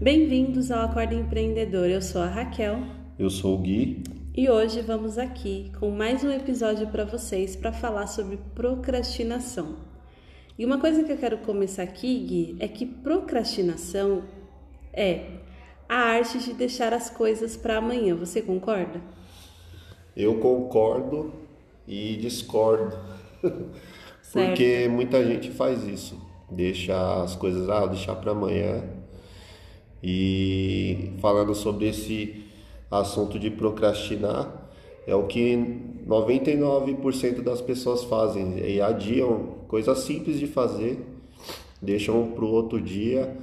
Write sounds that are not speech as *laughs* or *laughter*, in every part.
Bem-vindos ao Acorda Empreendedor. Eu sou a Raquel Eu sou o Gui. e hoje vamos aqui com mais um episódio para vocês para falar sobre procrastinação. E uma coisa que eu quero começar aqui, Gui, é que procrastinação é a arte de deixar as coisas para amanhã. Você concorda? Eu concordo e discordo. *laughs* Porque muita gente faz isso. Deixa as coisas, ah, deixar para amanhã. E falando sobre esse assunto de procrastinar, é o que 99% das pessoas fazem. E adiam coisas simples de fazer, deixam para o outro dia.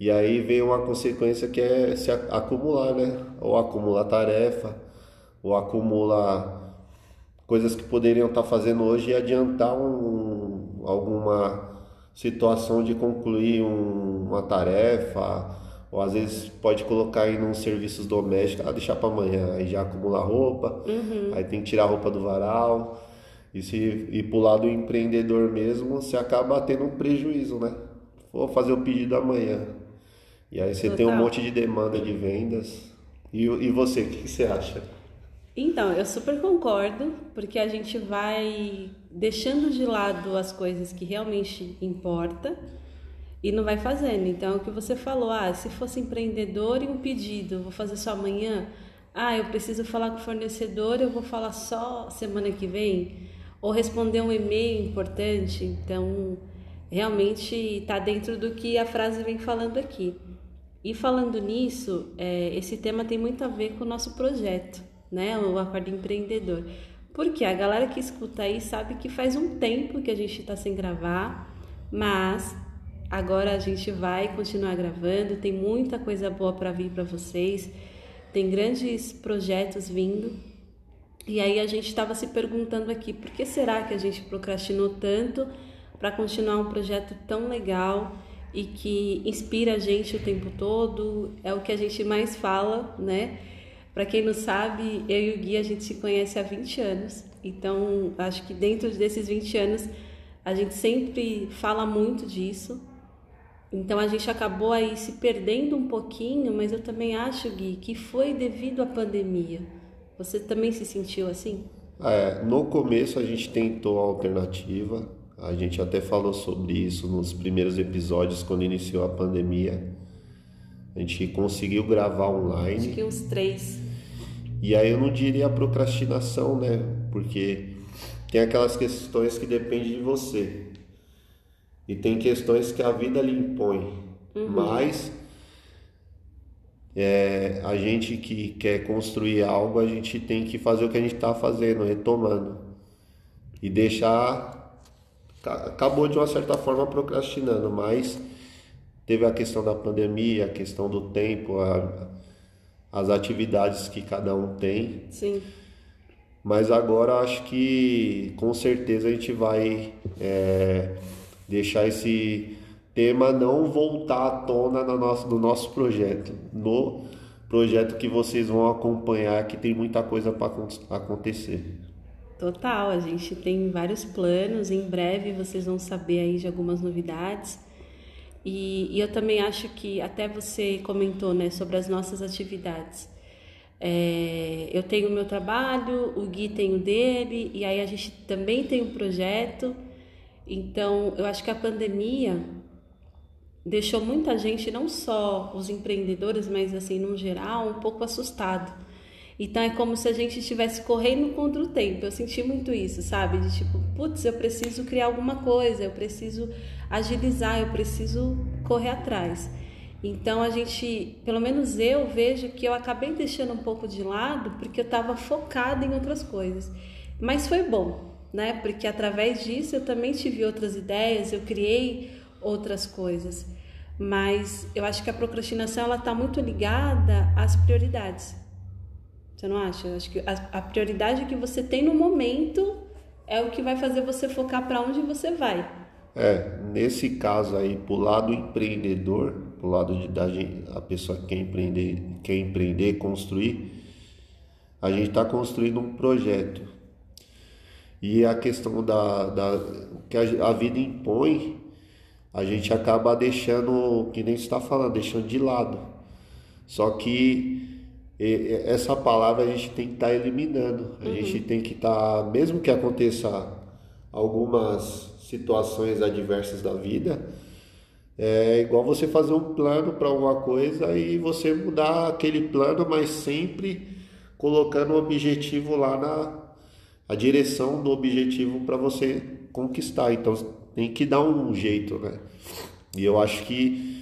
E aí vem uma consequência que é se acumular, né? Ou acumular tarefa, ou acumular coisas que poderiam estar fazendo hoje e adiantar um, alguma situação de concluir um- uma tarefa, ou às vezes pode colocar aí nos serviços domésticos, ah, deixar para amanhã, aí já acumula roupa, aí tem que tirar a roupa do varal. E se ir pro lado empreendedor mesmo, você acaba tendo um prejuízo, né? Vou fazer o pedido amanhã. E aí você tem um Total. monte de demanda de vendas. E, e você, o que que você acha? Então, eu super concordo, porque a gente vai deixando de lado as coisas que realmente importa e não vai fazendo. Então, o que você falou, ah, se fosse empreendedor e um pedido, vou fazer só amanhã. Ah, eu preciso falar com o fornecedor, eu vou falar só semana que vem. Ou responder um e-mail importante. Então, realmente está dentro do que a frase vem falando aqui. E falando nisso, é, esse tema tem muito a ver com o nosso projeto, né? O Acordo Empreendedor. Porque a galera que escuta aí sabe que faz um tempo que a gente está sem gravar, mas agora a gente vai continuar gravando. Tem muita coisa boa para vir para vocês, tem grandes projetos vindo. E aí a gente estava se perguntando aqui, por que será que a gente procrastinou tanto para continuar um projeto tão legal e que inspira a gente o tempo todo? É o que a gente mais fala, né? Para quem não sabe, eu e o Gui a gente se conhece há 20 anos. Então, acho que dentro desses 20 anos a gente sempre fala muito disso. Então a gente acabou aí se perdendo um pouquinho, mas eu também acho, Gui, que foi devido à pandemia. Você também se sentiu assim? É, no começo a gente tentou a alternativa, a gente até falou sobre isso nos primeiros episódios quando iniciou a pandemia. A gente conseguiu gravar Acho online. que uns três. E aí eu não diria procrastinação, né? Porque tem aquelas questões que dependem de você. E tem questões que a vida lhe impõe. Mas é, a gente que quer construir algo, a gente tem que fazer o que a gente está fazendo, retomando. E deixar. ca- Acabou de uma certa forma procrastinando, mas teve a questão da pandemia, a questão do tempo, a- as atividades que cada um tem. Sim. Mas agora acho que com certeza a gente vai é, deixar esse tema não voltar à tona no nosso, no nosso projeto. No projeto que vocês vão acompanhar, que tem muita coisa para acontecer. Total, a gente tem vários planos. Em breve vocês vão saber aí de algumas novidades. E, e eu também acho que até você comentou, né, sobre as nossas atividades. É, eu tenho o meu trabalho, o Gui tem o dele, e aí a gente também tem um projeto. Então, eu acho que a pandemia deixou muita gente, não só os empreendedores, mas assim, no geral, um pouco assustado. Então é como se a gente estivesse correndo contra o tempo. Eu senti muito isso, sabe? De tipo, putz, eu preciso criar alguma coisa, eu preciso agilizar, eu preciso correr atrás. Então a gente, pelo menos eu vejo que eu acabei deixando um pouco de lado porque eu estava focada em outras coisas. Mas foi bom, né? Porque através disso eu também tive outras ideias, eu criei outras coisas. Mas eu acho que a procrastinação ela está muito ligada às prioridades. Você não acha? Eu acho que a, prioridade que você tem no momento é o que vai fazer você focar para onde você vai. É, nesse caso aí, pro lado empreendedor, pro lado de, da a pessoa que quer empreender, quer empreender, construir, a gente está construindo um projeto. E a questão da, da que a, a vida impõe, a gente acaba deixando, que nem está falando, deixando de lado. Só que essa palavra a gente tem que estar tá eliminando. A uhum. gente tem que estar, tá, mesmo que aconteça algumas situações adversas da vida, é igual você fazer um plano para alguma coisa e você mudar aquele plano, mas sempre colocando o objetivo lá na a direção do objetivo para você conquistar. Então tem que dar um jeito, né? E eu acho que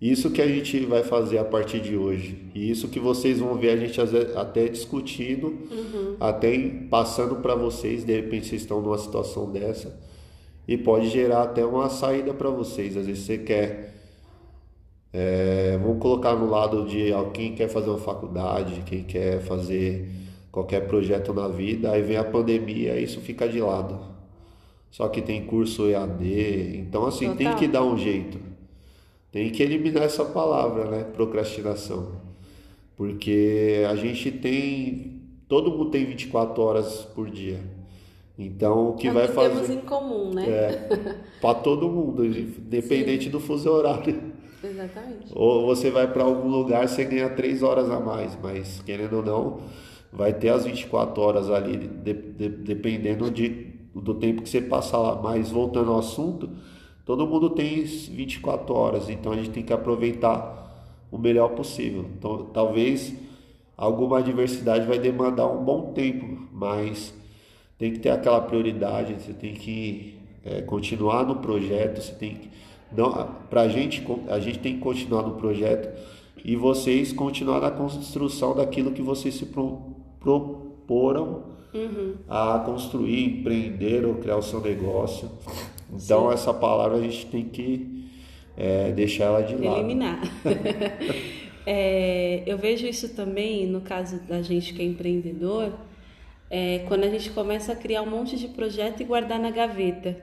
isso que a gente vai fazer a partir de hoje. E isso que vocês vão ver a gente até discutindo, uhum. até passando para vocês, de repente vocês estão numa situação dessa e pode gerar até uma saída para vocês. Às vezes você quer é, vamos colocar no lado de quem quer fazer uma faculdade, quem quer fazer qualquer projeto na vida, aí vem a pandemia e isso fica de lado. Só que tem curso EAD, então assim, Total. tem que dar um jeito. Tem que eliminar essa palavra, né? Procrastinação. Porque a gente tem. Todo mundo tem 24 horas por dia. Então, o que é vai que fazer. temos em comum, né? É, para todo mundo, independente Sim. do fuso horário. Exatamente. Ou você vai para algum lugar, você ganha 3 horas a mais, mas querendo ou não, vai ter as 24 horas ali, de, de, dependendo de, do tempo que você passar lá. Mas voltando ao assunto, Todo mundo tem 24 horas, então a gente tem que aproveitar o melhor possível. Então, talvez alguma adversidade vai demandar um bom tempo, mas tem que ter aquela prioridade. Você tem que é, continuar no projeto. Você tem que não, para a gente a gente tem que continuar no projeto e vocês continuar na construção daquilo que vocês se proporam uhum. a construir, empreender ou criar o seu negócio. Então Sim. essa palavra a gente tem que é, deixar ela de lado. Eliminar. *laughs* *laughs* é, eu vejo isso também no caso da gente que é empreendedor, é, quando a gente começa a criar um monte de projeto e guardar na gaveta.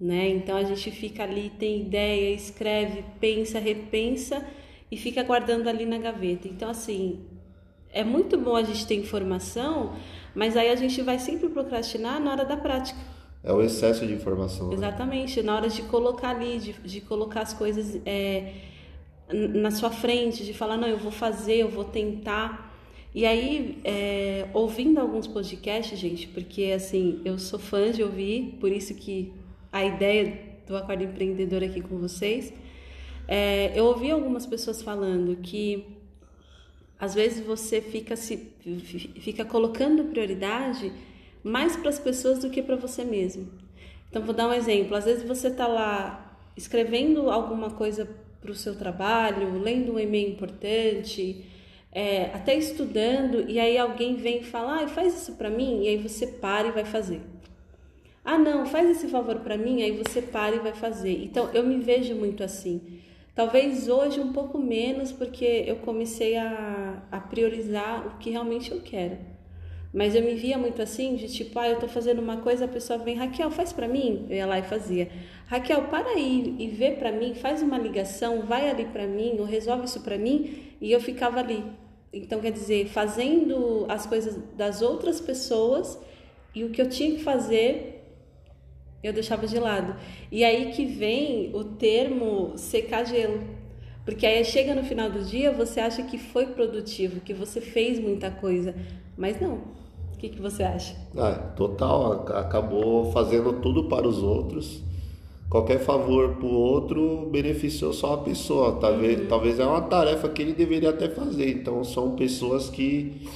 Né? Então a gente fica ali, tem ideia, escreve, pensa, repensa e fica guardando ali na gaveta. Então, assim, é muito bom a gente ter informação, mas aí a gente vai sempre procrastinar na hora da prática. É o excesso de informação. Né? Exatamente, na hora de colocar ali, de, de colocar as coisas é, na sua frente, de falar, não, eu vou fazer, eu vou tentar. E aí, é, ouvindo alguns podcasts, gente, porque assim, eu sou fã de ouvir, por isso que a ideia do Acordo Empreendedor aqui com vocês, é, eu ouvi algumas pessoas falando que às vezes você fica se fica colocando prioridade mais para as pessoas do que para você mesmo. Então, vou dar um exemplo. Às vezes você está lá escrevendo alguma coisa para o seu trabalho, lendo um e-mail importante, é, até estudando, e aí alguém vem e fala, ah, faz isso para mim, e aí você para e vai fazer. Ah, não, faz esse favor para mim, aí você para e vai fazer. Então, eu me vejo muito assim. Talvez hoje um pouco menos, porque eu comecei a, a priorizar o que realmente eu quero. Mas eu me via muito assim, de tipo, ah, eu tô fazendo uma coisa, a pessoa vem, Raquel, faz para mim. Eu ia lá e fazia. Raquel, para aí e vê para mim, faz uma ligação, vai ali para mim, ou resolve isso para mim, e eu ficava ali. Então, quer dizer, fazendo as coisas das outras pessoas e o que eu tinha que fazer, eu deixava de lado. E aí que vem o termo secar gelo. Porque aí chega no final do dia, você acha que foi produtivo, que você fez muita coisa, mas não que, que você acha? Ah, total, acabou fazendo tudo para os outros. Qualquer favor para o outro beneficiou só a pessoa. Talvez, uhum. talvez é uma tarefa que ele deveria até fazer. Então são pessoas que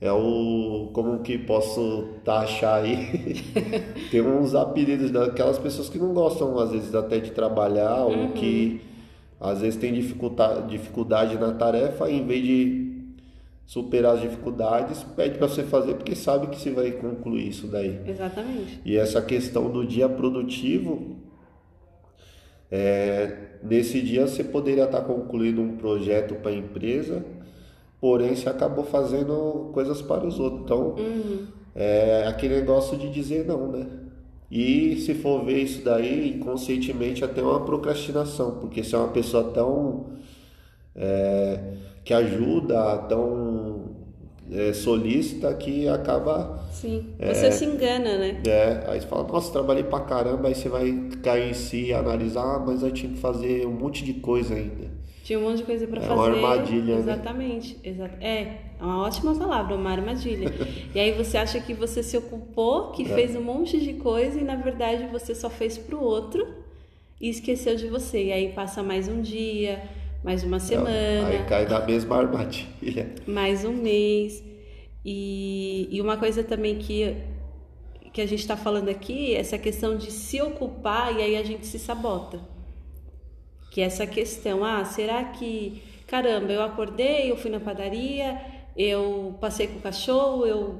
é o como que posso taxar aí *laughs* tem uns apelidos daquelas pessoas que não gostam às vezes até de trabalhar uhum. ou que às vezes tem dificuldade, dificuldade na tarefa em vez de superar as dificuldades, pede para você fazer porque sabe que você vai concluir isso daí. Exatamente. E essa questão do dia produtivo, é, nesse dia você poderia estar concluindo um projeto para a empresa, porém você acabou fazendo coisas para os outros. Então, uhum. é aquele negócio de dizer não, né? E se for ver isso daí, inconscientemente até uma procrastinação, porque se é uma pessoa tão. É, que ajuda, tão é, solícita que acaba. Sim, você é, se engana, né? É, aí você fala, nossa, trabalhei pra caramba, aí você vai cair em si e analisar, ah, mas eu tinha que fazer um monte de coisa ainda. Tinha um monte de coisa para é fazer. Uma armadilha. Né? Exatamente. Né? Exa é, é uma ótima palavra, uma armadilha. *laughs* e aí você acha que você se ocupou, que é. fez um monte de coisa e na verdade você só fez pro outro e esqueceu de você. E aí passa mais um dia, mais uma semana. Aí cai na mesma armadilha. Mais um mês. E, e uma coisa também que, que a gente está falando aqui, essa questão de se ocupar e aí a gente se sabota. Que é essa questão, ah, será que, caramba, eu acordei, eu fui na padaria, eu passei com o cachorro, eu,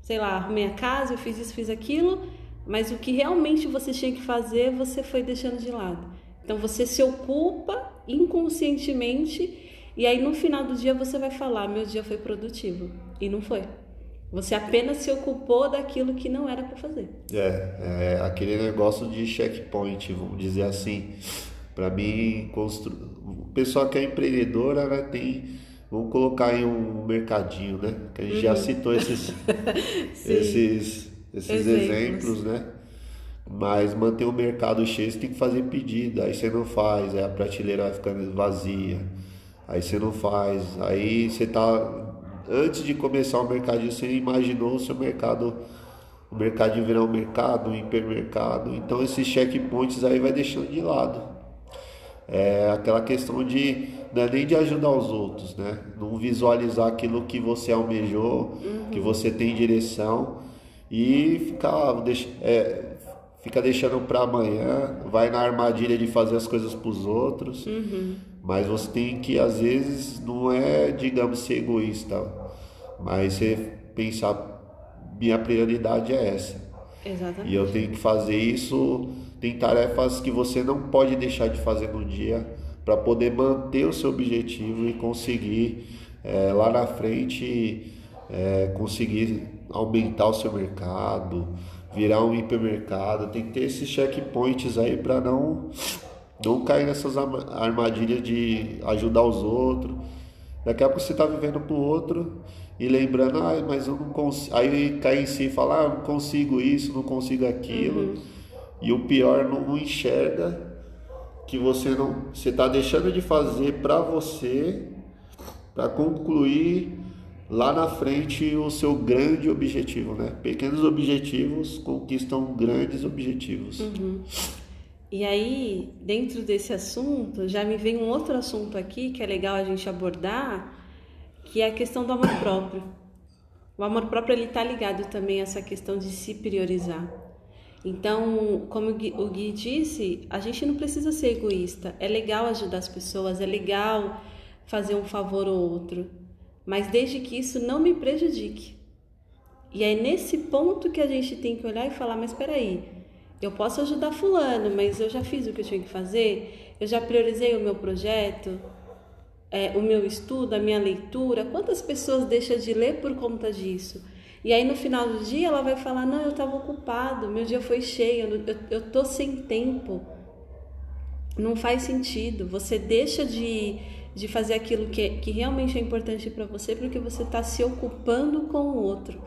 sei lá, arrumei a casa, eu fiz isso, fiz aquilo, mas o que realmente você tinha que fazer, você foi deixando de lado. Então você se ocupa inconscientemente e aí no final do dia você vai falar: meu dia foi produtivo. E não foi. Você apenas se ocupou daquilo que não era para fazer. É, é, aquele negócio de checkpoint, vamos dizer assim. Para mim, constru... o pessoal que é empreendedora né, tem. Vamos colocar em um mercadinho, né? Que a gente uhum. já citou esses, *laughs* esses, esses exemplos. exemplos, né? Mas manter o mercado cheio, você tem que fazer pedido, aí você não faz, aí a prateleira vai ficando vazia aí você não faz, aí você tá antes de começar o mercadinho, você imaginou o seu mercado, o mercadinho virar um mercado, um hipermercado, então esses checkpoints aí vai deixando de lado. É aquela questão de não é nem de ajudar os outros, né? Não visualizar aquilo que você almejou, uhum. que você tem direção e ficar deixa, é, fica deixando para amanhã, vai na armadilha de fazer as coisas para os outros. Uhum. Mas você tem que, às vezes, não é, digamos, ser egoísta, mas você pensar, minha prioridade é essa. Exatamente. E eu tenho que fazer isso. Tem tarefas que você não pode deixar de fazer no dia para poder manter o seu objetivo e conseguir é, lá na frente é, conseguir aumentar o seu mercado, virar um hipermercado. Tem que ter esses checkpoints aí para não não cair nessas armadilhas de ajudar os outros. Daqui a pouco você está vivendo para o outro e lembrando, ah, mas eu não consigo. Aí cai em si e fala, ah, não consigo isso, não consigo aquilo. Uhum. E o pior, não enxerga que você não. Você está deixando de fazer para você, para concluir lá na frente o seu grande objetivo, né? Pequenos objetivos conquistam grandes objetivos. Uhum. E aí, dentro desse assunto, já me vem um outro assunto aqui que é legal a gente abordar, que é a questão do amor próprio. O amor próprio ele está ligado também a essa questão de se priorizar. Então, como o Gui disse, a gente não precisa ser egoísta. É legal ajudar as pessoas, é legal fazer um favor ou outro, mas desde que isso não me prejudique. E é nesse ponto que a gente tem que olhar e falar: mas espera aí, eu posso ajudar fulano, mas eu já fiz o que eu tinha que fazer, eu já priorizei o meu projeto, é, o meu estudo, a minha leitura. Quantas pessoas deixam de ler por conta disso? E aí no final do dia ela vai falar: Não, eu estava ocupado, meu dia foi cheio, eu, eu tô sem tempo. Não faz sentido. Você deixa de, de fazer aquilo que, que realmente é importante para você porque você está se ocupando com o outro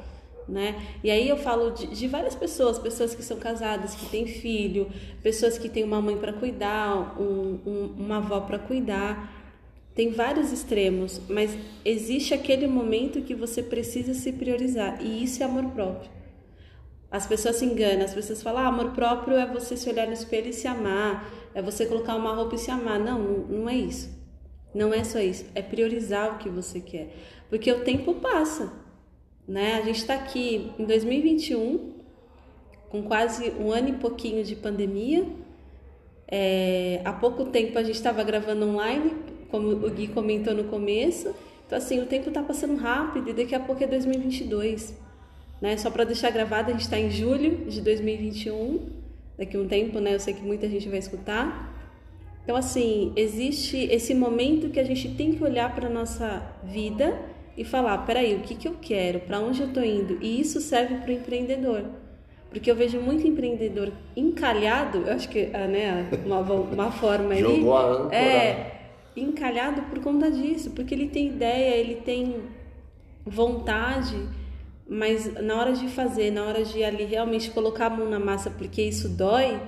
né? E aí eu falo de, de, várias pessoas, pessoas que são casadas, que têm filho, pessoas que têm uma mãe para cuidar, um, um, uma avó para cuidar. Tem vários extremos, mas existe aquele momento que você precisa se priorizar e isso é amor próprio. As pessoas se enganam, as pessoas falam: ah, amor próprio é você se olhar no espelho e se amar, é você colocar uma roupa e se amar. Não, não é isso. Não é só isso. É priorizar o que você quer, porque o tempo passa. Né? A gente está aqui em 2021, com quase um ano e pouquinho de pandemia. É, há pouco tempo a gente estava gravando online, como o Gui comentou no começo. Então, assim, o tempo está passando rápido e daqui a pouco é 2022. Né? Só para deixar gravado, a gente está em julho de 2021. Daqui a um tempo, né? Eu sei que muita gente vai escutar. Então, assim, existe esse momento que a gente tem que olhar para a nossa vida e falar: peraí, o que, que eu quero? Para onde eu estou indo? E isso serve para o empreendedor. Porque eu vejo muito empreendedor encalhado, eu acho que ah, né, uma, uma forma aí. Jogou a âncora. É, encalhado por conta disso, porque ele tem ideia, ele tem vontade, mas na hora de fazer, na hora de ali realmente colocar a mão na massa porque isso dói,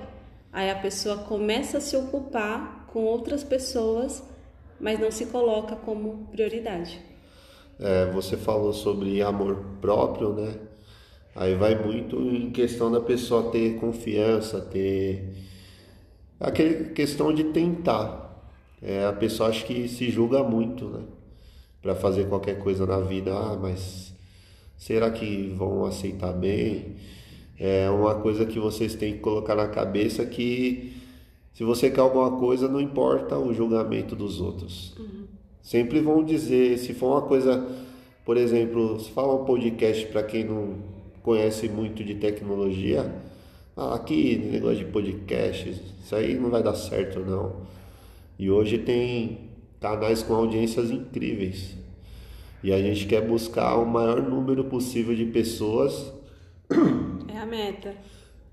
aí a pessoa começa a se ocupar com outras pessoas, mas não se coloca como prioridade. É, você falou sobre amor próprio, né? Aí vai muito em questão da pessoa ter confiança, ter aquela questão de tentar. É, a pessoa acha que se julga muito, né? Para fazer qualquer coisa na vida, ah, mas será que vão aceitar bem? É uma coisa que vocês têm que colocar na cabeça que se você quer alguma coisa, não importa o julgamento dos outros. Uhum. Sempre vão dizer, se for uma coisa, por exemplo, se fala um podcast para quem não conhece muito de tecnologia, ah, aqui negócio de podcast, isso aí não vai dar certo não. E hoje tem canais com audiências incríveis. E a gente quer buscar o maior número possível de pessoas. É a meta.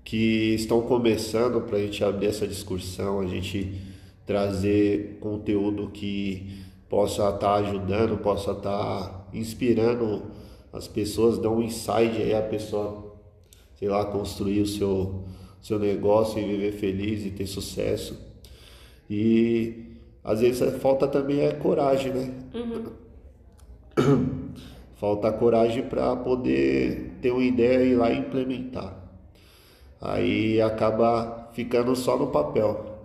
Que estão começando para a gente abrir essa discussão, a gente trazer conteúdo que possa estar tá ajudando, possa estar tá inspirando as pessoas, dar um insight aí a pessoa, sei lá, construir o seu, seu negócio e viver feliz e ter sucesso. E às vezes falta também é coragem, né? Uhum. Falta coragem para poder ter uma ideia e ir lá e implementar. Aí acaba ficando só no papel.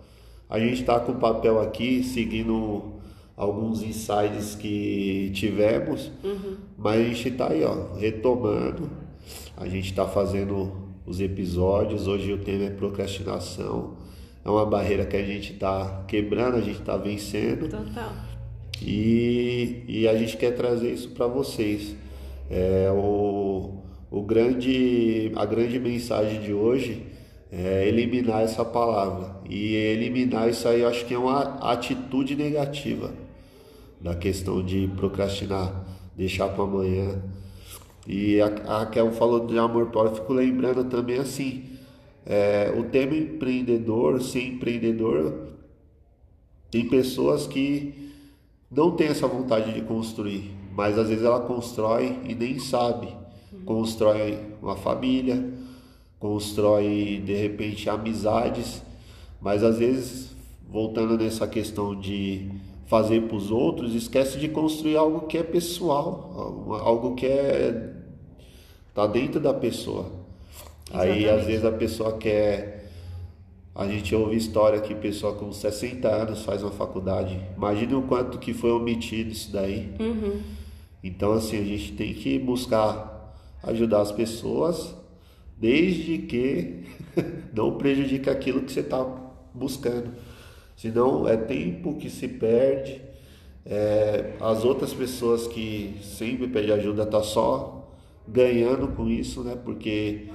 A gente está com o papel aqui, seguindo alguns insights que tivemos, uhum. mas a gente está aí, ó, retomando. A gente está fazendo os episódios. Hoje o tema é procrastinação. É uma barreira que a gente está quebrando, a gente está vencendo. Total. E, e a gente quer trazer isso para vocês. É, o, o grande, a grande mensagem de hoje é eliminar essa palavra. E eliminar isso aí, eu acho que é uma atitude negativa da questão de procrastinar, deixar para amanhã. E a, a Raquel falou de amor próprio, eu fico lembrando também assim, é, o tema empreendedor, ser empreendedor, tem pessoas que não têm essa vontade de construir, mas às vezes ela constrói e nem sabe. Constrói uma família, constrói de repente amizades, mas às vezes, voltando nessa questão de fazer para os outros, esquece de construir algo que é pessoal, algo que é tá dentro da pessoa. Exatamente. Aí às vezes a pessoa quer a gente ouve história que pessoa com 60 anos faz uma faculdade. Imagine o quanto que foi omitido isso daí. Uhum. Então assim, a gente tem que buscar ajudar as pessoas desde que *laughs* não prejudique aquilo que você está buscando. Senão é tempo que se perde. É, as outras pessoas que sempre pedem ajuda tá só ganhando com isso, né? Porque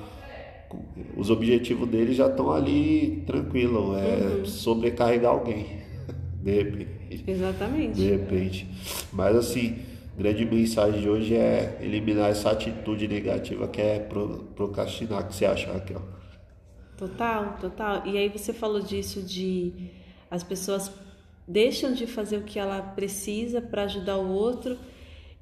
os objetivos deles já estão ali tranquilo, é uhum. sobrecarregar alguém. *laughs* De repente. Exatamente. De repente. Mas assim, grande mensagem de hoje é eliminar essa atitude negativa que é procrastinar. Que você acha, Raquel? Total, total. E aí você falou disso de as pessoas deixam de fazer o que ela precisa para ajudar o outro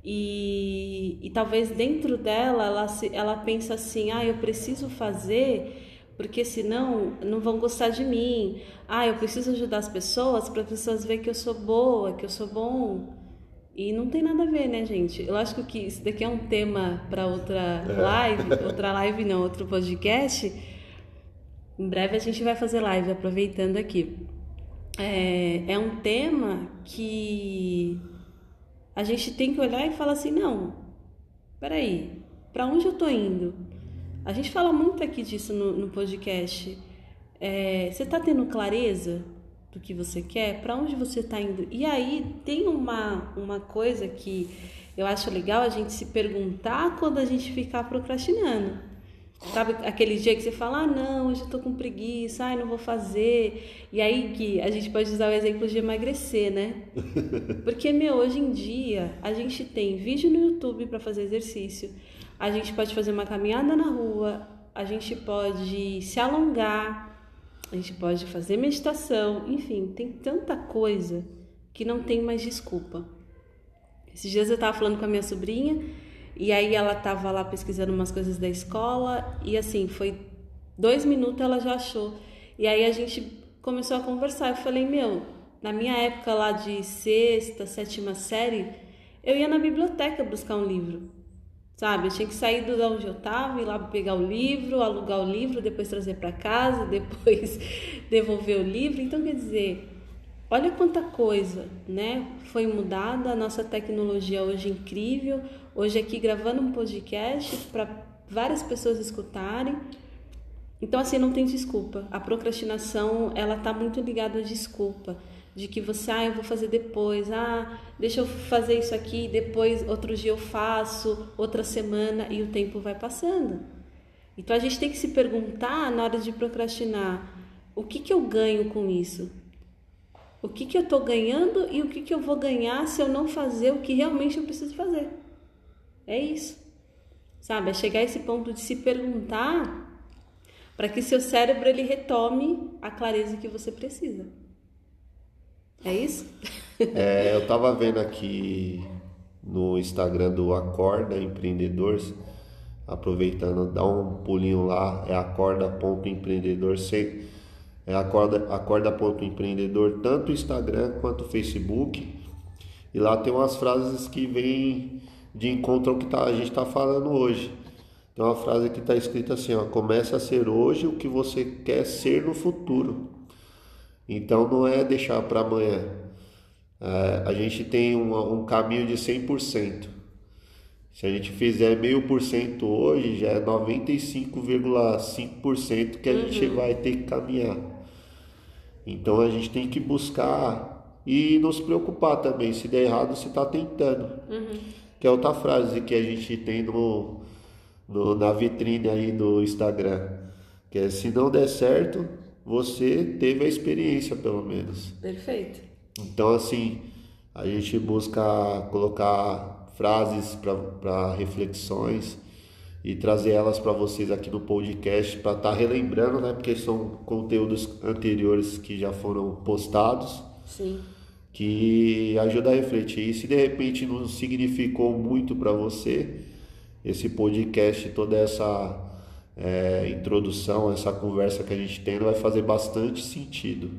e, e talvez dentro dela ela, se, ela pensa assim: ah, eu preciso fazer porque senão não vão gostar de mim. Ah, eu preciso ajudar as pessoas para as pessoas verem que eu sou boa, que eu sou bom. E não tem nada a ver, né, gente? Eu acho que isso daqui é um tema para outra é. live, outra live não, outro podcast. Em breve a gente vai fazer live, aproveitando aqui é, é um tema que a gente tem que olhar e falar assim, não, peraí, para onde eu tô indo? A gente fala muito aqui disso no, no podcast. É, você está tendo clareza do que você quer? Para onde você está indo? E aí tem uma, uma coisa que eu acho legal a gente se perguntar quando a gente ficar procrastinando. Sabe aquele dia que você fala, ah, não, hoje eu tô com preguiça, ai, não vou fazer. E aí que a gente pode usar o exemplo de emagrecer, né? *laughs* Porque, meu, hoje em dia a gente tem vídeo no YouTube para fazer exercício, a gente pode fazer uma caminhada na rua, a gente pode se alongar, a gente pode fazer meditação, enfim, tem tanta coisa que não tem mais desculpa. Esses dias eu tava falando com a minha sobrinha E aí ela tava lá pesquisando umas coisas da escola e assim, foi dois minutos ela já achou. E aí a gente começou a conversar. Eu falei, meu, na minha época lá de sexta, sétima série, eu ia na biblioteca buscar um livro. Sabe? Eu tinha que sair do onde eu estava, ir lá pegar o livro, alugar o livro, depois trazer para casa, *laughs* depois devolver o livro. Então, quer dizer, olha quanta coisa, né? Foi mudada, a nossa tecnologia hoje é incrível. Hoje aqui gravando um podcast para várias pessoas escutarem. Então, assim, não tem desculpa. A procrastinação, ela tá muito ligada à desculpa. De que você, ah, eu vou fazer depois, ah, deixa eu fazer isso aqui, depois, outro dia eu faço, outra semana, e o tempo vai passando. Então, a gente tem que se perguntar, na hora de procrastinar, o que, que eu ganho com isso? O que, que eu estou ganhando e o que, que eu vou ganhar se eu não fazer o que realmente eu preciso fazer? É isso. Sabe? É chegar a esse ponto de se perguntar para que seu cérebro ele retome a clareza que você precisa. É isso? É, eu estava vendo aqui no Instagram do Acorda Empreendedores, aproveitando, dá um pulinho lá, é acorda.empreendedor, é acorda, acorda.empreendedor, tanto Instagram quanto Facebook. E lá tem umas frases que vêm de encontro ao que tá, a gente está falando hoje. Tem uma frase que está escrita assim: ó, começa a ser hoje o que você quer ser no futuro. Então não é deixar para amanhã. É, a gente tem um, um caminho de 100%. Se a gente fizer meio por cento hoje, já é 95,5% que a uhum. gente vai ter que caminhar. Então a gente tem que buscar e nos preocupar também. Se der errado, você está tentando. Uhum. Que é outra frase que a gente tem no, no, na vitrine aí do Instagram. Que é se não der certo, você teve a experiência pelo menos. Perfeito. Então assim, a gente busca colocar frases para reflexões e trazer elas para vocês aqui no podcast para estar tá relembrando, né? Porque são conteúdos anteriores que já foram postados. Sim. Que ajuda a refletir. E se de repente não significou muito para você, esse podcast, toda essa é, introdução, essa conversa que a gente tem, vai fazer bastante sentido.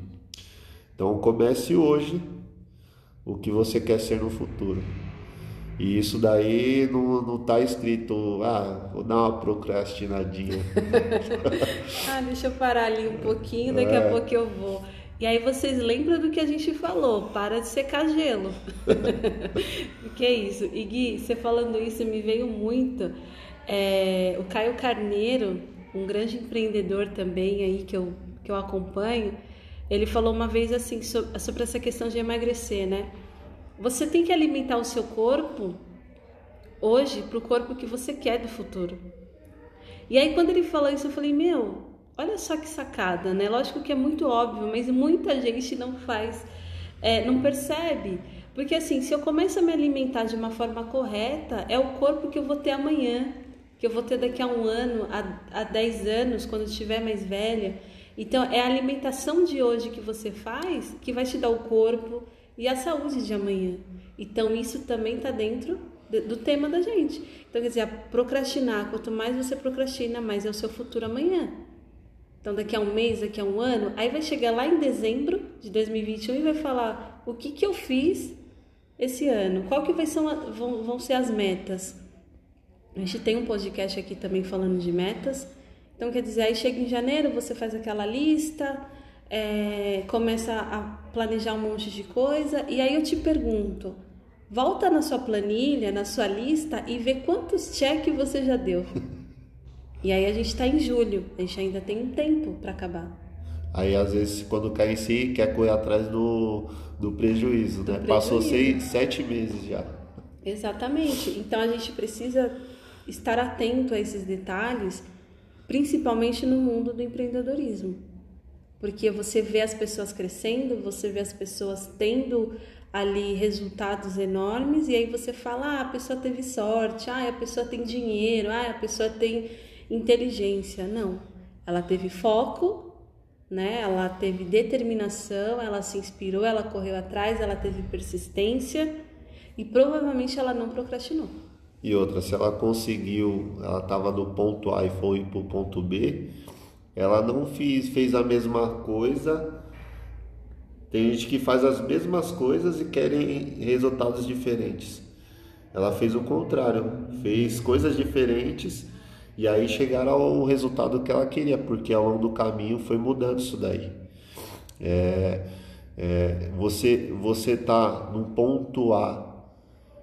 Então comece hoje o que você quer ser no futuro. E isso daí não, não tá escrito, ah, vou dar uma procrastinadinha. *laughs* ah, deixa eu parar ali um pouquinho, daqui é. a pouco eu vou. E aí vocês lembram do que a gente falou, para de secar gelo. *laughs* que é isso. E Gui, você falando isso me veio muito. É, o Caio Carneiro, um grande empreendedor também aí que eu, que eu acompanho, ele falou uma vez assim sobre, sobre essa questão de emagrecer, né? Você tem que alimentar o seu corpo hoje para o corpo que você quer do futuro. E aí quando ele falou isso, eu falei, meu, Olha só que sacada, né? Lógico que é muito óbvio, mas muita gente não faz, é, não percebe. Porque assim, se eu começo a me alimentar de uma forma correta, é o corpo que eu vou ter amanhã, que eu vou ter daqui a um ano, a, a dez anos, quando estiver mais velha. Então, é a alimentação de hoje que você faz que vai te dar o corpo e a saúde de amanhã. Então, isso também está dentro do tema da gente. Então, quer dizer, procrastinar, quanto mais você procrastina, mais é o seu futuro amanhã. Então, daqui a um mês, daqui a um ano, aí vai chegar lá em dezembro de 2021 e vai falar o que, que eu fiz esse ano, qual que vai ser vão, vão ser as metas. A gente tem um podcast aqui também falando de metas. Então, quer dizer, aí chega em janeiro, você faz aquela lista, é, começa a planejar um monte de coisa, e aí eu te pergunto, volta na sua planilha, na sua lista e vê quantos cheques você já deu. *laughs* E aí a gente está em julho, a gente ainda tem um tempo para acabar. Aí às vezes quando cai em si quer correr atrás do, do prejuízo, do né? Prejuízo. Passou seis, sete meses já. Exatamente. Então a gente precisa estar atento a esses detalhes, principalmente no mundo do empreendedorismo. Porque você vê as pessoas crescendo, você vê as pessoas tendo ali resultados enormes e aí você fala: "Ah, a pessoa teve sorte, ah, a pessoa tem dinheiro, ah, a pessoa tem inteligência. Não. Ela teve foco, né? Ela teve determinação, ela se inspirou, ela correu atrás, ela teve persistência e provavelmente ela não procrastinou. E outra, se ela conseguiu, ela estava no ponto A e foi para o ponto B, ela não fez, fez a mesma coisa. Tem gente que faz as mesmas coisas e querem resultados diferentes. Ela fez o contrário, fez coisas diferentes e aí chegaram ao resultado que ela queria, porque ao longo do caminho foi mudando isso daí. É, é, você você tá no ponto A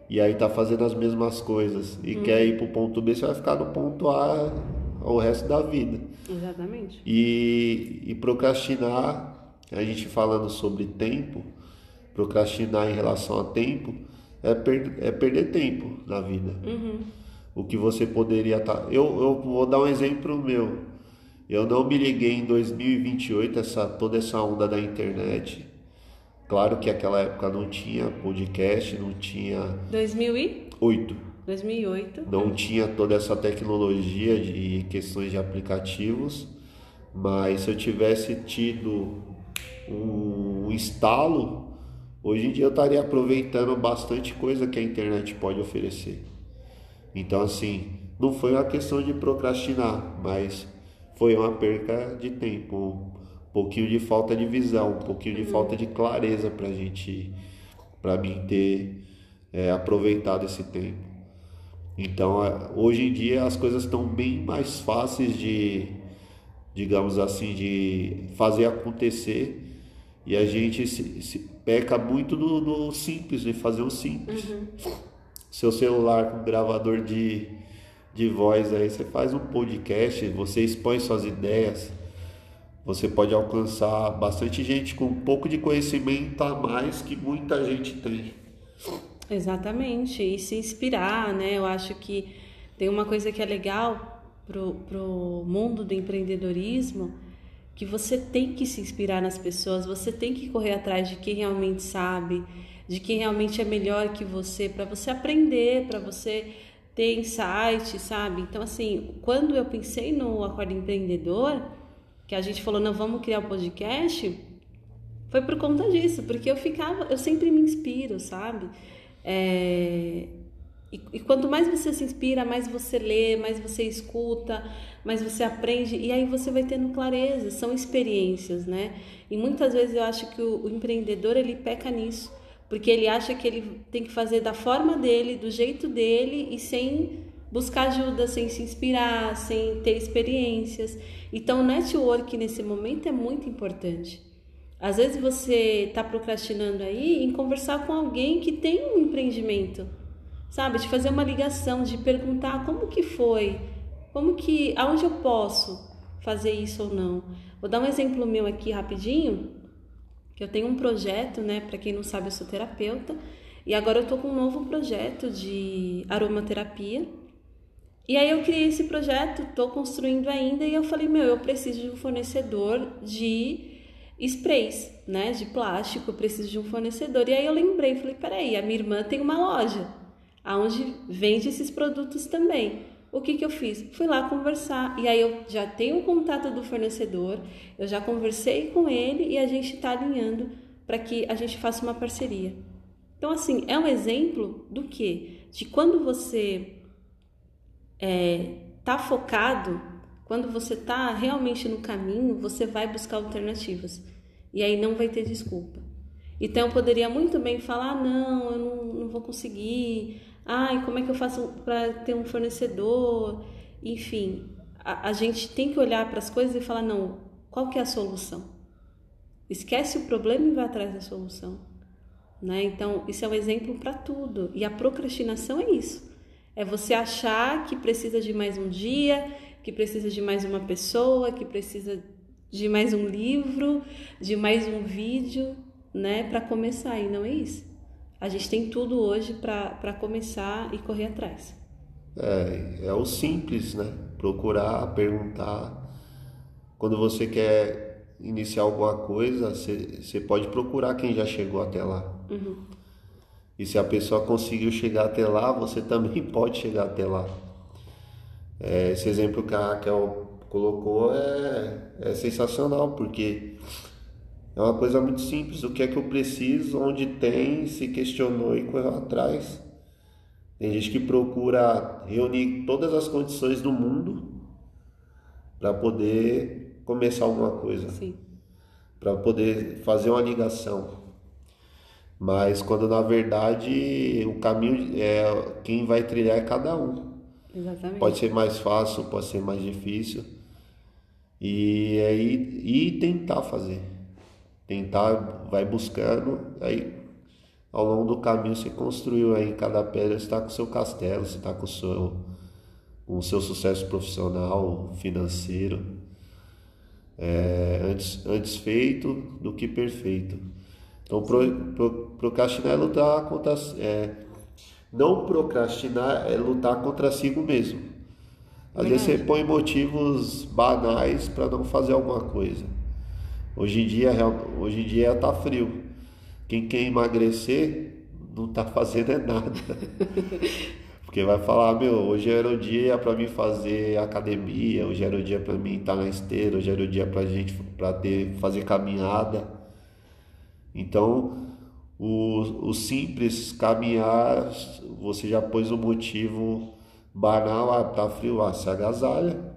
e aí tá fazendo as mesmas coisas e hum. quer ir para o ponto B, você vai ficar no ponto A o resto da vida. Exatamente. E, e procrastinar, a gente falando sobre tempo, procrastinar em relação a tempo, é, per, é perder tempo na vida. Uhum. O que você poderia estar. Tá... Eu, eu vou dar um exemplo meu. Eu não me liguei em 2028, essa, toda essa onda da internet. Claro que aquela época não tinha podcast, não tinha. 2008. 2008. Não tinha toda essa tecnologia de questões de aplicativos, mas se eu tivesse tido um estalo, hoje em dia eu estaria aproveitando bastante coisa que a internet pode oferecer. Então, assim, não foi uma questão de procrastinar, mas foi uma perca de tempo, um pouquinho de falta de visão, um pouquinho de falta de clareza para gente, para mim ter é, aproveitado esse tempo. Então, é, hoje em dia as coisas estão bem mais fáceis de, digamos assim, de fazer acontecer e a gente se, se peca muito no, no, simples, de fazer o simples. Uhum. Seu celular com gravador de de voz aí, você faz um podcast, você expõe suas ideias, você pode alcançar bastante gente com um pouco de conhecimento a mais que muita gente tem. Exatamente, e se inspirar, né? Eu acho que tem uma coisa que é legal pro, pro mundo do empreendedorismo, que você tem que se inspirar nas pessoas, você tem que correr atrás de quem realmente sabe, de quem realmente é melhor que você, para você aprender, para você ter insight, sabe? Então, assim, quando eu pensei no Acordo Empreendedor, que a gente falou, não, vamos criar um podcast, foi por conta disso, porque eu ficava, eu sempre me inspiro, sabe? É, e, e, quanto mais você se inspira, mais você lê, mais você escuta, mais você aprende, e aí você vai tendo clareza, são experiências, né? E muitas vezes eu acho que o, o empreendedor, ele peca nisso porque ele acha que ele tem que fazer da forma dele, do jeito dele e sem buscar ajuda, sem se inspirar, sem ter experiências. Então, network nesse momento é muito importante. Às vezes você está procrastinando aí em conversar com alguém que tem um empreendimento, sabe? De fazer uma ligação, de perguntar como que foi, como que, aonde eu posso fazer isso ou não. Vou dar um exemplo meu aqui rapidinho que eu tenho um projeto, né? Para quem não sabe, eu sou terapeuta e agora eu tô com um novo projeto de aromaterapia. E aí eu criei esse projeto, tô construindo ainda e eu falei, meu, eu preciso de um fornecedor de sprays, né, de plástico, preciso de um fornecedor. E aí eu lembrei, falei, peraí, a minha irmã tem uma loja aonde vende esses produtos também o que, que eu fiz? Fui lá conversar. E aí eu já tenho o contato do fornecedor, eu já conversei com ele e a gente está alinhando para que a gente faça uma parceria. Então, assim, é um exemplo do que? De quando você é, tá focado, quando você tá realmente no caminho, você vai buscar alternativas. E aí não vai ter desculpa. Então eu poderia muito bem falar, não, eu não, não vou conseguir, ai, como é que eu faço para ter um fornecedor? Enfim, a, a gente tem que olhar para as coisas e falar, não, qual que é a solução? Esquece o problema e vai atrás da solução. Né? Então, isso é um exemplo para tudo. E a procrastinação é isso. É você achar que precisa de mais um dia, que precisa de mais uma pessoa, que precisa de mais um livro, de mais um vídeo, né, para começar. E não é isso a gente tem tudo hoje para começar e correr atrás. É, é o simples, né? Procurar, perguntar. Quando você quer iniciar alguma coisa, você, pode procurar quem já chegou até lá. Uhum. E se a pessoa conseguiu chegar até lá, você *laughs* também pode chegar até lá. É, esse exemplo que a Raquel colocou é, é sensacional, porque é uma coisa muito simples. O que é que eu preciso? Onde tem? Se questionou e correu atrás. Tem gente que procura reunir todas as condições do mundo para poder começar alguma coisa. Sim. Para poder fazer uma ligação. Mas quando na verdade o caminho é quem vai trilhar é cada um. Exatamente. Pode ser mais fácil, pode ser mais difícil. E aí e tentar fazer. Tentar, vai buscando, aí ao longo do caminho você construiu aí cada pedra, você está com o seu castelo, você está com o seu, com o seu sucesso profissional, financeiro. É, antes, antes feito do que perfeito. Então, pro, pro, procrastinar é lutar contra. É, não procrastinar é lutar contra si mesmo. Às vezes você põe motivos banais para não fazer alguma coisa. Hoje em dia, hoje em dia tá frio. Quem quer emagrecer não tá *laughs* fazendo é nada. *laughs* Porque vai falar, meu, hoje era o dia para mim fazer academia, hoje era o dia para mim estar na esteira, hoje era o dia pra gente para ter fazer caminhada. Então, o, o simples caminhar, você já pôs o motivo banal, ah, tá frio, ah, se agasalha,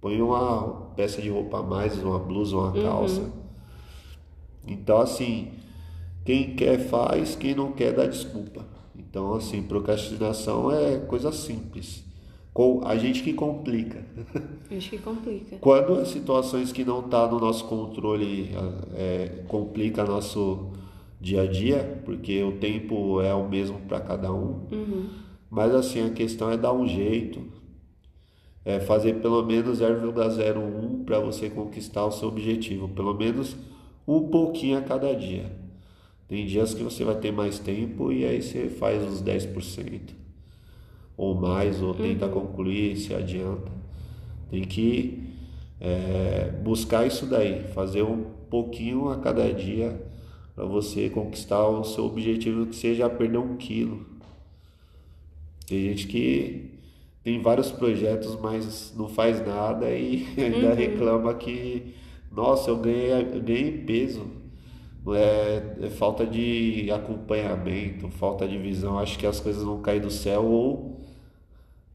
põe uma peça de roupa a mais, uma blusa, uma calça. Uhum. Então, assim, quem quer faz, quem não quer dá desculpa. Então, assim, procrastinação é coisa simples. Com a gente que complica. A gente que complica. Quando as situações que não tá no nosso controle é, complica nosso dia a dia, porque o tempo é o mesmo para cada um. Uhum. Mas assim, a questão é dar um jeito, é fazer pelo menos 0,01 para você conquistar o seu objetivo, pelo menos um pouquinho a cada dia. Tem dias que você vai ter mais tempo e aí você faz os 10% ou mais, ou tenta uhum. concluir, se adianta. Tem que é, buscar isso daí, fazer um pouquinho a cada dia para você conquistar o seu objetivo que seja perder um quilo. Tem gente que tem vários projetos, mas não faz nada e *laughs* ainda uhum. reclama que, nossa, eu ganhei, eu ganhei peso. É, é, falta de acompanhamento, falta de visão. Acho que as coisas vão cair do céu ou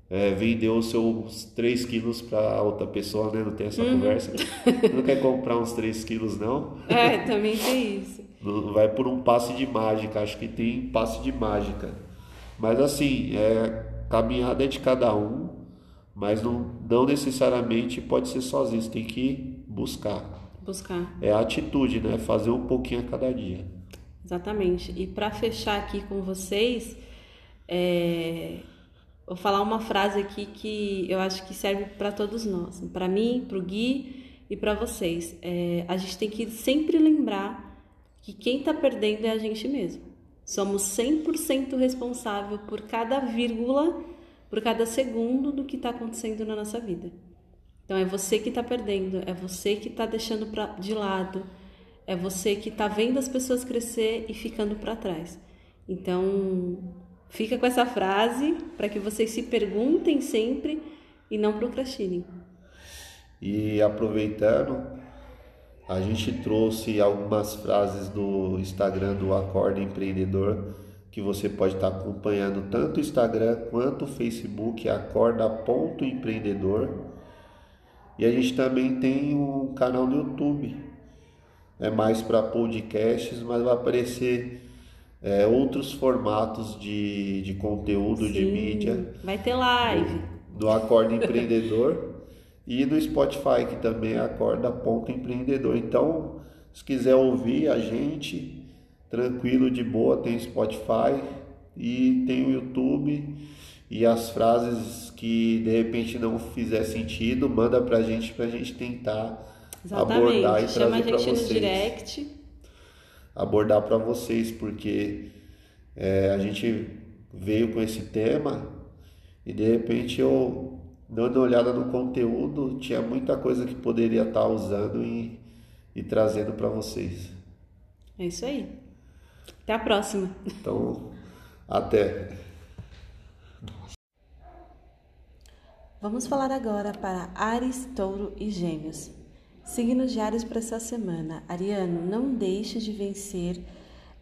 é, vendeu os seus 3 quilos para outra pessoa, né? Não tem essa uhum. conversa. *laughs* Não quer comprar uns 3 quilos, não? É, também tem isso vai por um passe de mágica, acho que tem passe de mágica. Mas assim, é, caminhada é de cada um, mas não, não necessariamente pode ser sozinho, você tem que buscar. Buscar. É a atitude, né? Fazer um pouquinho a cada dia. Exatamente. E para fechar aqui com vocês, é... vou falar uma frase aqui que eu acho que serve para todos nós, para mim, para o Gui e para vocês. É... A gente tem que sempre lembrar que quem está perdendo é a gente mesmo. Somos 100% responsável por cada vírgula, por cada segundo do que está acontecendo na nossa vida. Então é você que está perdendo, é você que está deixando pra, de lado, é você que está vendo as pessoas crescer e ficando para trás. Então fica com essa frase para que vocês se perguntem sempre e não procrastinem. E aproveitando, a gente trouxe algumas frases do Instagram do Acorda Empreendedor que você pode estar acompanhando tanto o Instagram quanto o Facebook acorda.empreendedor. E a gente também tem um canal no YouTube. É mais para podcasts, mas vai aparecer é, outros formatos de, de conteúdo, Sim, de mídia. Vai ter live. Do, do Acorda Empreendedor. *laughs* E no Spotify, que também é Acorda Ponto Empreendedor. Então, se quiser ouvir a gente, tranquilo, de boa, tem Spotify e tem o YouTube. E as frases que de repente não fizer sentido, manda pra gente pra gente tentar Exatamente. abordar e Chama trazer para vocês. No direct. Abordar para vocês, porque é, a gente veio com esse tema e de repente eu dando uma olhada no conteúdo, tinha muita coisa que poderia estar usando e, e trazendo para vocês. É isso aí. Até a próxima. Então, até. Vamos falar agora para Ares, Touro e Gêmeos. Signos diários para essa semana. Ariano, não deixe de vencer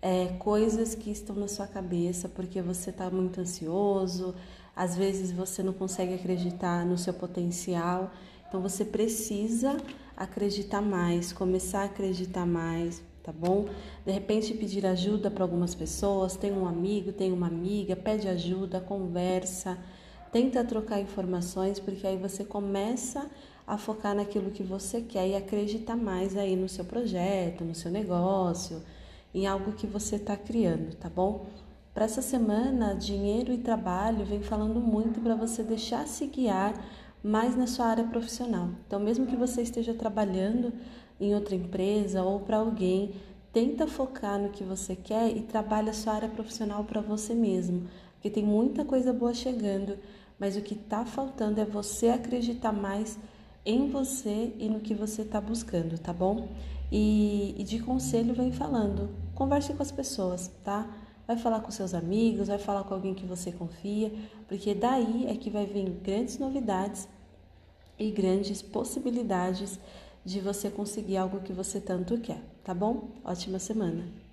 é, coisas que estão na sua cabeça porque você está muito ansioso, às vezes você não consegue acreditar no seu potencial. Então você precisa acreditar mais, começar a acreditar mais, tá bom? De repente pedir ajuda para algumas pessoas, tem um amigo, tem uma amiga, pede ajuda, conversa, tenta trocar informações, porque aí você começa a focar naquilo que você quer e acreditar mais aí no seu projeto, no seu negócio, em algo que você está criando, tá bom? Para essa semana, dinheiro e trabalho vem falando muito para você deixar se guiar mais na sua área profissional. Então, mesmo que você esteja trabalhando em outra empresa ou para alguém, tenta focar no que você quer e trabalha a sua área profissional para você mesmo, porque tem muita coisa boa chegando, mas o que está faltando é você acreditar mais em você e no que você está buscando, tá bom? E, e de conselho vem falando, converse com as pessoas, tá? Vai falar com seus amigos, vai falar com alguém que você confia, porque daí é que vai vir grandes novidades e grandes possibilidades de você conseguir algo que você tanto quer, tá bom? Ótima semana!